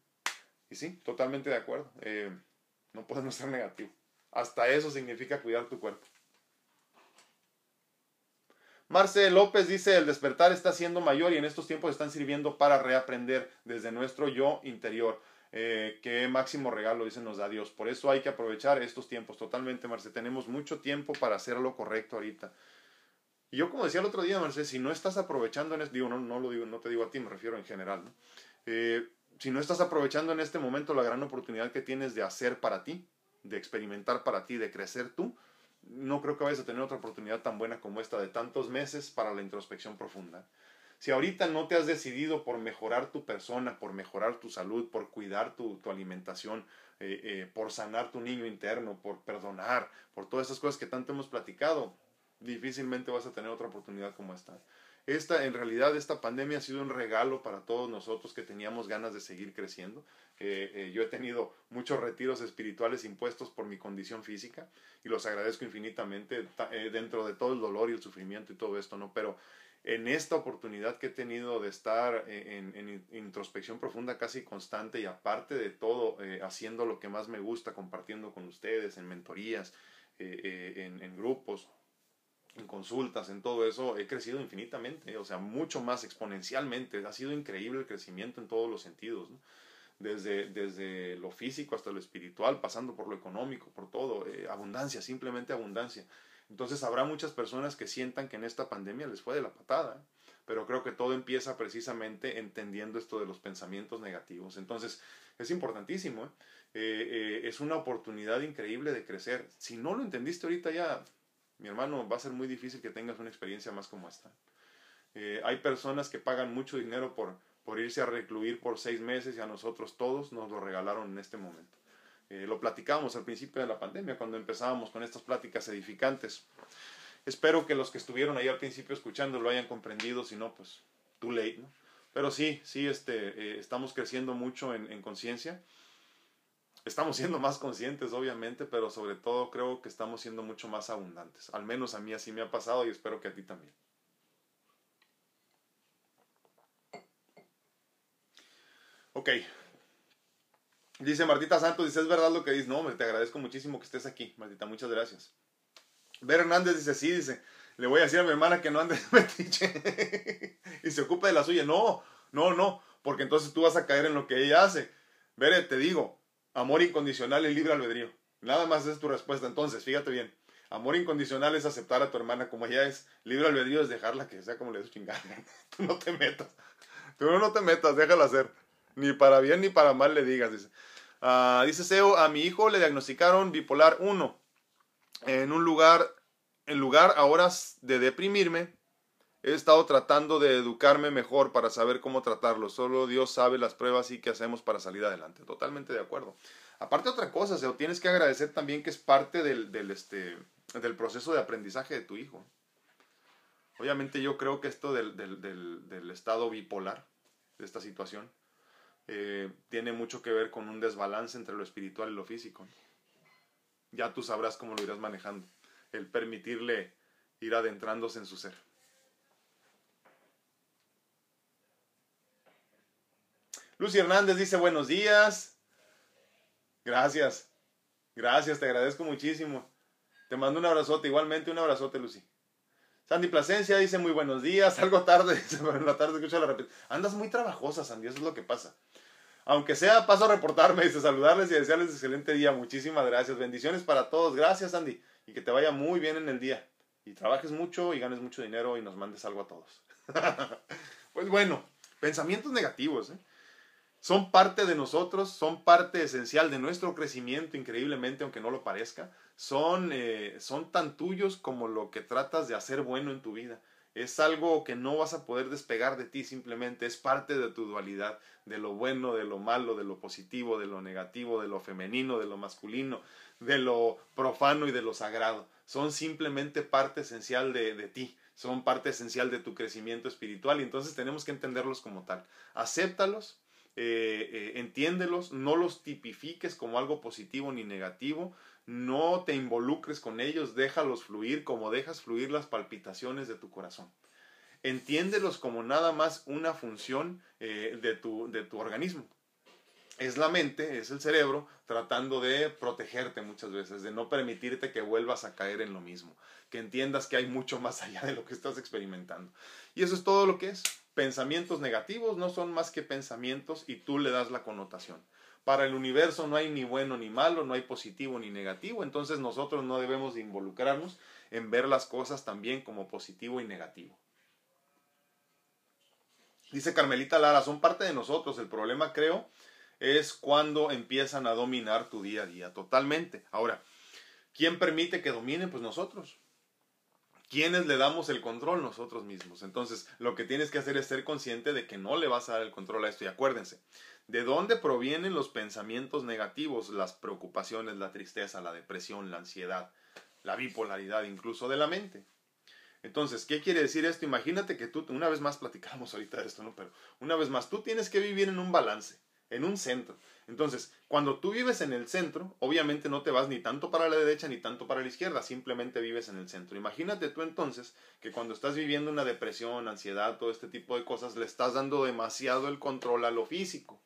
Y sí, totalmente de acuerdo. Eh, no podemos ser negativo. Hasta eso significa cuidar tu cuerpo. Marce López dice, el despertar está siendo mayor y en estos tiempos están sirviendo para reaprender desde nuestro yo interior. eh, qué máximo regalo, dice, nos da Dios. Por eso hay que aprovechar estos tiempos totalmente, Marce. Tenemos mucho tiempo para hacer lo correcto ahorita. Y yo, como decía el otro día, Marce, si no estás aprovechando en este, digo, no, no, lo digo, no te digo a ti, me refiero en general, ¿no? Eh, si no estás aprovechando en este momento la gran oportunidad que tienes de hacer para ti, de experimentar para ti, de crecer tú, no creo que vayas a tener otra oportunidad tan buena como esta de tantos meses para la introspección profunda. Si ahorita no te has decidido por mejorar tu persona, por mejorar tu salud, por cuidar tu, alimentación, eh, eh, por sanar tu niño interno, por perdonar, por todas esas cosas que tanto hemos platicado, difícilmente vas a tener otra oportunidad como esta. Esta, en realidad, esta pandemia ha sido un regalo para todos nosotros que teníamos ganas de seguir creciendo. Eh, yo he tenido muchos retiros espirituales impuestos por mi condición física y los agradezco infinitamente dentro de todo el dolor y el sufrimiento y todo esto, ¿no? Pero en esta oportunidad que he tenido de estar en, introspección profunda casi constante y aparte de todo, eh, haciendo lo que más me gusta, compartiendo con ustedes, en mentorías, eh, eh, en, grupos, en consultas, en todo eso, he crecido infinitamente, o sea, mucho más exponencialmente. Ha sido increíble el crecimiento en todos los sentidos, desde, desde lo físico hasta lo espiritual, pasando por lo económico, por todo, abundancia, simplemente abundancia. Entonces habrá muchas personas que sientan que en esta pandemia les fue de la patada, ¿eh? pero creo que todo empieza precisamente entendiendo esto de los pensamientos negativos. Entonces es importantísimo, ¿eh? Eh, es una oportunidad increíble de crecer. Si no lo entendiste ahorita ya, mi hermano, va a ser muy difícil que tengas una experiencia más como esta. hay personas que pagan mucho dinero por, por irse a recluir por seis meses y a nosotros todos nos lo regalaron en este momento. Eh, lo platicábamos al principio de la pandemia, cuando empezábamos con estas pláticas edificantes. Espero que los que estuvieron ahí al principio escuchando lo hayan comprendido, si no, pues too late, ¿no? Pero sí, sí, este, eh, estamos creciendo mucho en conciencia. Estamos siendo más conscientes, obviamente, pero sobre todo creo que estamos siendo mucho más abundantes. Al menos a mí así me ha pasado y espero que a ti también. Ok, Dice Martita Santos, dice, es verdad lo que dices. No, te agradezco muchísimo que estés aquí, Martita, muchas gracias. Ver Hernández dice, sí, dice, le voy a decir a mi hermana que no ande metiche y se ocupe de la suya. No, no, no, porque entonces tú vas a caer en lo que ella hace. Vere, te digo, amor incondicional y libre albedrío. Nada más es tu respuesta. Entonces, fíjate bien. Amor incondicional es aceptar a tu hermana como ella es. Libre albedrío es dejarla que sea como le des chingada. Tú no te metas. Tú no te metas, déjala hacer. Ni para bien ni para mal le digas. Dice. Dice Seo, a mi hijo le diagnosticaron bipolar 1. En un lugar, en lugar ahora de deprimirme, he estado tratando de educarme mejor para saber cómo tratarlo. Solo Dios sabe las pruebas y qué hacemos para salir adelante. Totalmente de acuerdo. Aparte otra cosa, Seo, tienes que agradecer también que es parte del, del, este, del proceso de aprendizaje de tu hijo. Obviamente yo creo que esto del, del, del estado bipolar, de esta situación, eh, tiene mucho que ver con un desbalance entre lo espiritual y lo físico. Ya tú sabrás cómo lo irás manejando, el permitirle ir adentrándose en su ser. Lucy Hernández dice buenos días. Gracias. Gracias, te agradezco muchísimo. Te mando un abrazote, igualmente un abrazote, Lucy. Sandy Plasencia dice muy buenos días, algo tarde, en la tarde escucha la repetición. Andas muy trabajosa, Sandy, eso es lo que pasa. Aunque sea, paso a reportarme, dice, saludarles y desearles excelente día. Muchísimas gracias. Bendiciones para todos. Gracias, Andy. Y que te vaya muy bien en el día. Y trabajes mucho y ganes mucho dinero y nos mandes algo a todos. pues bueno, pensamientos negativos. ¿eh? Son parte de nosotros, son parte esencial de nuestro crecimiento increíblemente, aunque no lo parezca. Son, eh, son tan tuyos como lo que tratas de hacer bueno en tu vida es algo que no vas a poder despegar de ti simplemente, es parte de tu dualidad, de lo bueno, de lo malo, de lo positivo, de lo negativo, de lo femenino, de lo masculino, de lo profano y de lo sagrado. Son simplemente parte esencial de, de ti, son parte esencial de tu crecimiento espiritual y entonces tenemos que entenderlos como tal. Acéptalos, eh, eh, entiéndelos, no los tipifiques como algo positivo ni negativo, no te involucres con ellos, déjalos fluir como dejas fluir las palpitaciones de tu corazón. Entiéndelos como nada más una función eh, de, tu, de tu organismo. Es la mente, es el cerebro, tratando de protegerte muchas veces, de no permitirte que vuelvas a caer en lo mismo, que entiendas que hay mucho más allá de lo que estás experimentando. Y eso es todo lo que es pensamientos negativos no son más que pensamientos y tú le das la connotación. Para el universo no hay ni bueno ni malo, no hay positivo ni negativo, entonces nosotros no debemos de involucrarnos en ver las cosas también como positivo y negativo. Dice Carmelita Lara, son parte de nosotros. El problema, creo, es cuando empiezan a dominar tu día a día totalmente. Ahora, ¿quién permite que dominen? Pues nosotros. ¿Quiénes le damos el control? Nosotros mismos. Entonces, lo que tienes que hacer es ser consciente de que no le vas a dar el control a esto. Y acuérdense, ¿de dónde provienen los pensamientos negativos, las preocupaciones, la tristeza, la depresión, la ansiedad, la bipolaridad, incluso de la mente? Entonces, ¿qué quiere decir esto? Imagínate que tú, una vez más platicamos ahorita de esto, ¿no? Pero una vez más, tú tienes que vivir en un balance, en un centro. Entonces, cuando tú vives en el centro, obviamente no te vas ni tanto para la derecha ni tanto para la izquierda, simplemente vives en el centro. Imagínate tú entonces que cuando estás viviendo una depresión, ansiedad, todo este tipo de cosas, le estás dando demasiado el control a lo físico,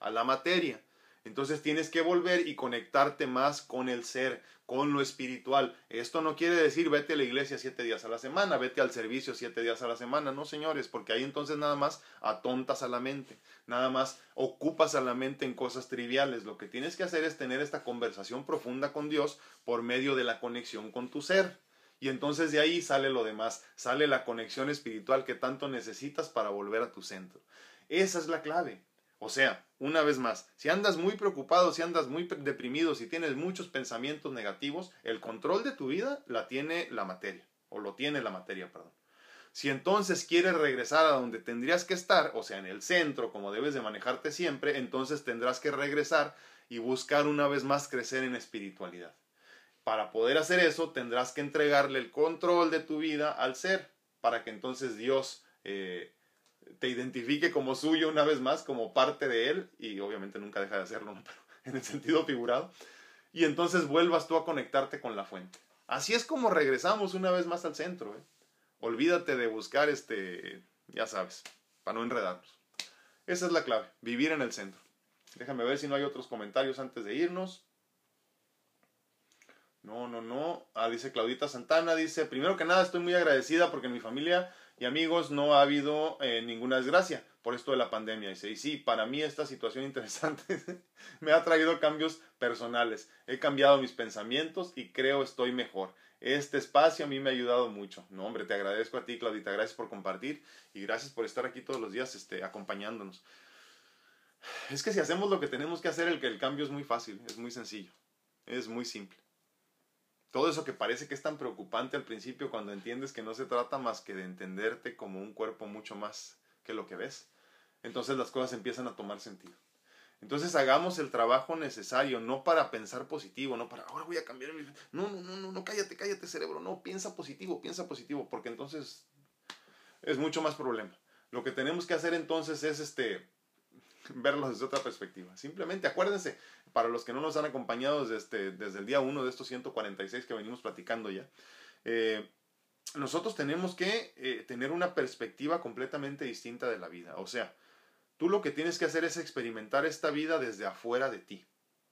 a la materia. Entonces tienes que volver y conectarte más con el ser, con lo espiritual. Esto no quiere decir vete a la iglesia siete días a la semana, vete al servicio siete días a la semana, no señores, porque ahí entonces nada más atontas a la mente, nada más ocupas a la mente en cosas triviales. Lo que tienes que hacer es tener esta conversación profunda con Dios por medio de la conexión con tu ser. Y entonces de ahí sale lo demás, sale la conexión espiritual que tanto necesitas para volver a tu centro. Esa es la clave. O sea, una vez más, si andas muy preocupado, si andas muy deprimido, si tienes muchos pensamientos negativos, el control de tu vida la tiene la materia, o lo tiene la materia, perdón. Si entonces quieres regresar a donde tendrías que estar, o sea, en el centro, como debes de manejarte siempre, entonces tendrás que regresar y buscar una vez más crecer en espiritualidad. Para poder hacer eso, tendrás que entregarle el control de tu vida al ser, para que entonces Dios eh, te identifique como suyo una vez más, como parte de él, y obviamente nunca deja de hacerlo, pero en el sentido figurado, y entonces vuelvas tú a conectarte con la fuente. Así es como regresamos una vez más al centro. ¿eh? Olvídate de buscar este, ya sabes, para no enredarnos. Esa es la clave, vivir en el centro. Déjame ver si no hay otros comentarios antes de irnos. No, no, no. Ah, dice Claudita Santana, dice, primero que nada estoy muy agradecida porque en mi familia y amigos, no ha habido eh, ninguna desgracia por esto de la pandemia. Dice, y sí, para mí esta situación interesante me ha traído cambios personales. He cambiado mis pensamientos y creo estoy mejor. Este espacio a mí me ha ayudado mucho. No, hombre, te agradezco a ti, Claudita. Gracias por compartir y gracias por estar aquí todos los días este, acompañándonos. Es que si hacemos lo que tenemos que hacer, el, el cambio es muy fácil, es muy sencillo, es muy simple. Todo eso que parece que es tan preocupante al principio cuando entiendes que no se trata más que de entenderte como un cuerpo mucho más que lo que ves. Entonces las cosas empiezan a tomar sentido. Entonces hagamos el trabajo necesario, no para pensar positivo, no para ahora voy a cambiar mi... No, no, no, no, no, cállate, cállate cerebro, no, piensa positivo, piensa positivo, porque entonces es mucho más problema. Lo que tenemos que hacer entonces es este verlo desde otra perspectiva. Simplemente acuérdense, para los que no nos han acompañado desde, este, desde el día 1 de estos 146 que venimos platicando ya, eh, nosotros tenemos que eh, tener una perspectiva completamente distinta de la vida. O sea, tú lo que tienes que hacer es experimentar esta vida desde afuera de ti,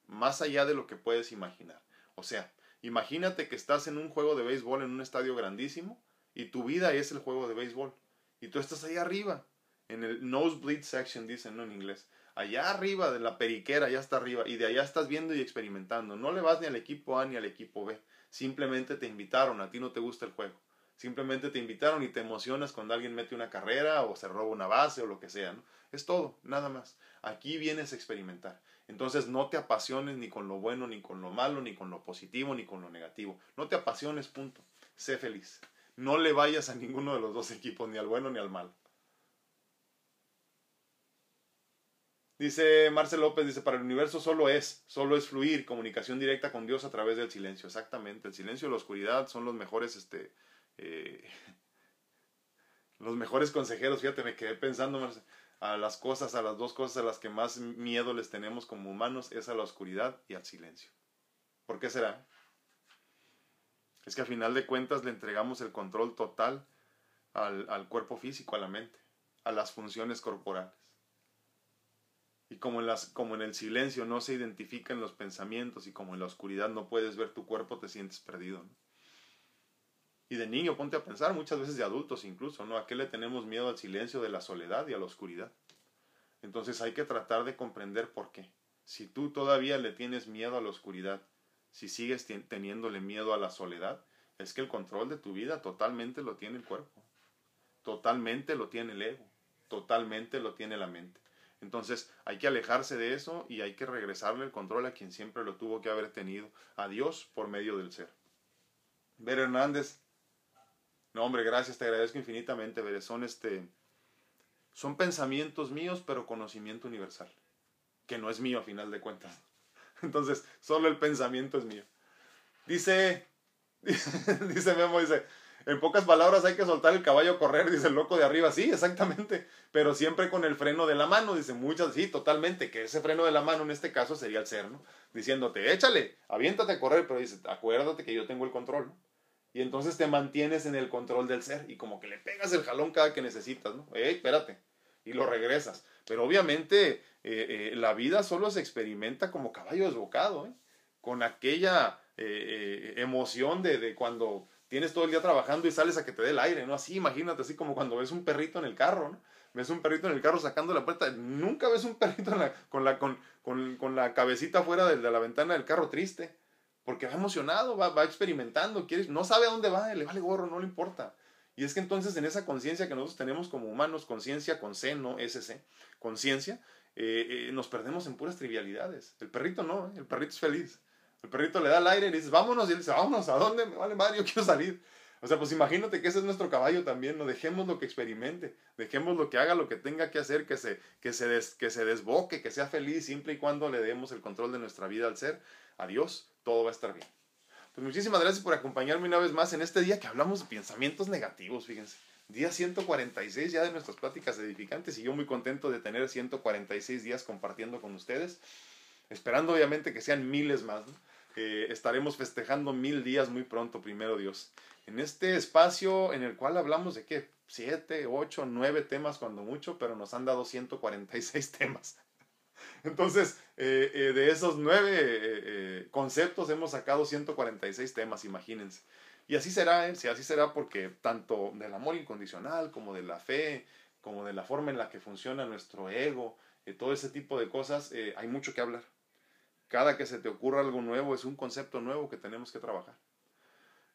más allá de lo que puedes imaginar. O sea, imagínate que estás en un juego de béisbol en un estadio grandísimo y tu vida es el juego de béisbol y tú estás ahí arriba en el nosebleed section, dicen ¿no? en inglés. Allá arriba de la periquera, allá está arriba, y de allá estás viendo y experimentando. No le vas ni al equipo A ni al equipo B. Simplemente te invitaron, a ti no te gusta el juego. Simplemente te invitaron y te emocionas cuando alguien mete una carrera o se roba una base o lo que sea. Es todo, nada más. Aquí vienes a experimentar. Entonces no te apasiones ni con lo bueno, ni con lo malo, ni con lo positivo, ni con lo negativo. No te apasiones, punto. Sé feliz. No le vayas a ninguno de los dos equipos, ni al bueno ni al malo. Dice Marcel López, dice, para el universo solo es, solo es fluir, comunicación directa con Dios a través del silencio. Exactamente, el silencio y la oscuridad son los mejores, este, eh, los mejores consejeros. Fíjate, me quedé pensando a las cosas, a las dos cosas a las que más miedo les tenemos como humanos, es a la oscuridad y al silencio. ¿Por qué será? Es que a final de cuentas le entregamos el control total al, al cuerpo físico, a la mente, a las funciones corporales. Y como en, las, como en el silencio no se identifican los pensamientos y como en la oscuridad no puedes ver tu cuerpo, te sientes perdido. Y de niño, ponte a pensar, muchas veces de adultos incluso, ¿no? ¿A qué le tenemos miedo al silencio de la soledad y a la oscuridad? Entonces hay que tratar de comprender por qué. Si tú todavía le tienes miedo a la oscuridad, si sigues teniéndole miedo a la soledad, es que el control de tu vida totalmente lo tiene el cuerpo, totalmente lo tiene el ego, totalmente lo tiene la mente. Entonces hay que alejarse de eso y hay que regresarle el control a quien siempre lo tuvo que haber tenido, a Dios por medio del ser. Ver Hernández, no, hombre, gracias, te agradezco infinitamente, Ver, son este son pensamientos míos, pero conocimiento universal, que no es mío a final de cuentas. Entonces, solo el pensamiento es mío. Dice dice Memo, dice, en pocas palabras hay que soltar el caballo a correr, dice el loco de arriba. Sí, exactamente, pero siempre con el freno de la mano, dice muchas, sí, totalmente, que ese freno de la mano en este caso sería el ser, ¿no? Diciéndote, échale, aviéntate a correr, pero dice, acuérdate que yo tengo el control, ¿no? Y entonces te mantienes en el control del ser y como que le pegas el jalón cada que necesitas, ¿no? Ey, espérate. Y lo regresas. Pero obviamente eh, eh, la vida solo se experimenta como caballo desbocado, ¿eh? Con aquella eh, emoción de, de cuando tienes todo el día trabajando y sales a que te dé el aire, ¿no? Así, imagínate, así como cuando ves un perrito en el carro, ¿no? Ves un perrito en el carro sacando la puerta, nunca ves un perrito con, la, con, con, con, la cabecita fuera de, de la ventana del carro triste porque va emocionado, va, va experimentando, quiere, no sabe a dónde va, le vale gorro, no le importa. Y es que entonces en esa conciencia que nosotros tenemos como humanos, conciencia con C, no SC, conciencia, eh, eh, nos perdemos en puras trivialidades. El perrito no, ¿eh? el perrito es feliz. El perrito le da el aire y le dice, vámonos, y él dice, vámonos, ¿a dónde? Me vale madre, yo quiero salir. O sea, pues imagínate que ese es nuestro caballo también, no dejemos lo que experimente, dejemos lo que haga, lo que tenga que hacer, que se, que se, que se desboque, que sea feliz, siempre y cuando le demos el control de nuestra vida al ser, a Dios, todo va a estar bien. Pues muchísimas gracias por acompañarme una vez más en este día que hablamos de pensamientos negativos, fíjense. Día 146 ya de nuestras pláticas edificantes y yo muy contento de tener 146 días compartiendo con ustedes, esperando obviamente que sean miles más. Estaremos festejando mil días muy pronto, primero Dios. En este espacio en el cual hablamos de qué, siete, ocho, nueve temas cuando mucho, pero nos han dado 146 temas. Entonces, eh, eh, de esos nueve eh, conceptos hemos sacado 146 temas, imagínense. Y así será, si así será porque tanto del amor incondicional como de la fe, como de la forma en la que funciona nuestro ego, todo ese tipo de cosas, hay mucho que hablar. Cada que se te ocurra algo nuevo es un concepto nuevo que tenemos que trabajar.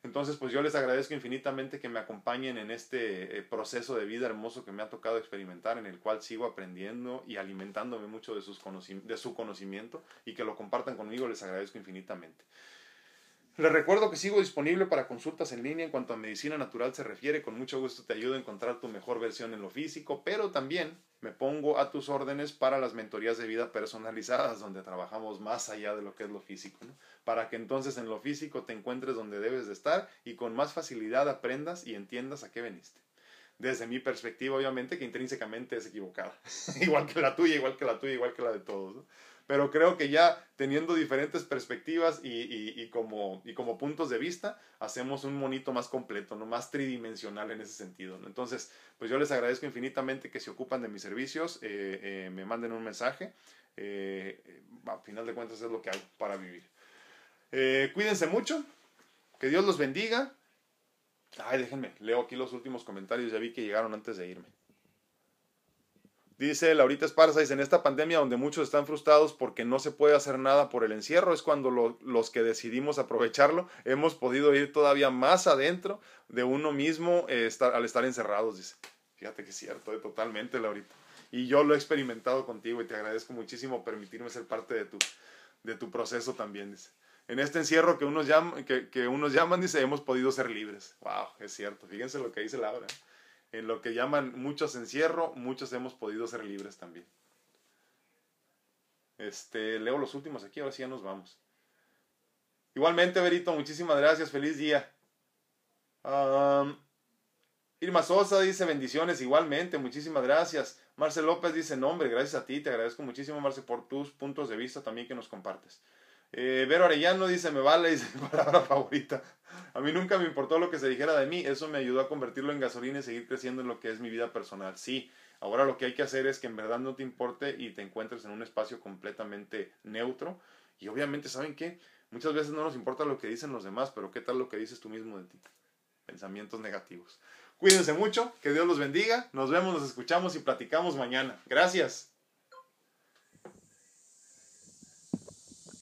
Entonces, pues yo les agradezco infinitamente que me acompañen en este eh, proceso de vida hermoso que me ha tocado experimentar, en el cual sigo aprendiendo y alimentándome mucho de, sus de su conocimiento y que lo compartan conmigo, les agradezco infinitamente. Les recuerdo que sigo disponible para consultas en línea en cuanto a medicina natural se refiere. Con mucho gusto te ayudo a encontrar tu mejor versión en lo físico, pero también me pongo a tus órdenes para las mentorías de vida personalizadas, donde trabajamos más allá de lo que es lo físico, para que entonces en lo físico te encuentres donde debes de estar y con más facilidad aprendas y entiendas a qué veniste. Desde mi perspectiva, obviamente, que intrínsecamente es equivocada. igual que la tuya, igual que la tuya, igual que la de todos. Pero creo que ya teniendo diferentes perspectivas y, como, y como puntos de vista, hacemos un monito más completo, ¿no? más tridimensional en ese sentido. Entonces, pues yo les agradezco infinitamente que se ocupan de mis servicios, eh, eh, me manden un mensaje. Eh, a final de cuentas es lo que hago para vivir. cuídense mucho, que Dios los bendiga. Ay, déjenme, leo aquí los últimos comentarios, ya vi que llegaron antes de irme. Dice Laurita Esparza, dice, en esta pandemia donde muchos están frustrados porque no se puede hacer nada por el encierro, es cuando los que decidimos aprovecharlo hemos podido ir todavía más adentro de uno mismo eh, al estar encerrados, dice. Fíjate que es cierto, eh, totalmente, Laurita. Y yo lo he experimentado contigo y te agradezco muchísimo permitirme ser parte de tu, de tu proceso también, dice. En este encierro que unos, llaman, que, que unos llaman, dice, hemos podido ser libres. Wow, es cierto. Fíjense lo que dice Laura. En lo que llaman muchos encierro, muchos hemos podido ser libres también. Este, leo los últimos aquí, ahora sí ya nos vamos. Igualmente, Berito, muchísimas gracias, feliz día. Irma Sosa dice bendiciones, igualmente, muchísimas gracias. Marcel López dice, nombre, gracias a ti, te agradezco muchísimo, Marce, por tus puntos de vista también que nos compartes. Eh, Vero Arellano dice, me vale, dice mi palabra favorita. A mí nunca me importó lo que se dijera de mí, eso me ayudó a convertirlo en gasolina y seguir creciendo en lo que es mi vida personal. Sí, ahora lo que hay que hacer es que en verdad no te importe y te encuentres en un espacio completamente neutro. Y obviamente, ¿saben qué? Muchas veces no nos importa lo que dicen los demás, pero ¿qué tal lo que dices tú mismo de ti? pensamientos negativos. Cuídense mucho, que Dios los bendiga. Nos vemos, nos escuchamos y platicamos mañana. Gracias.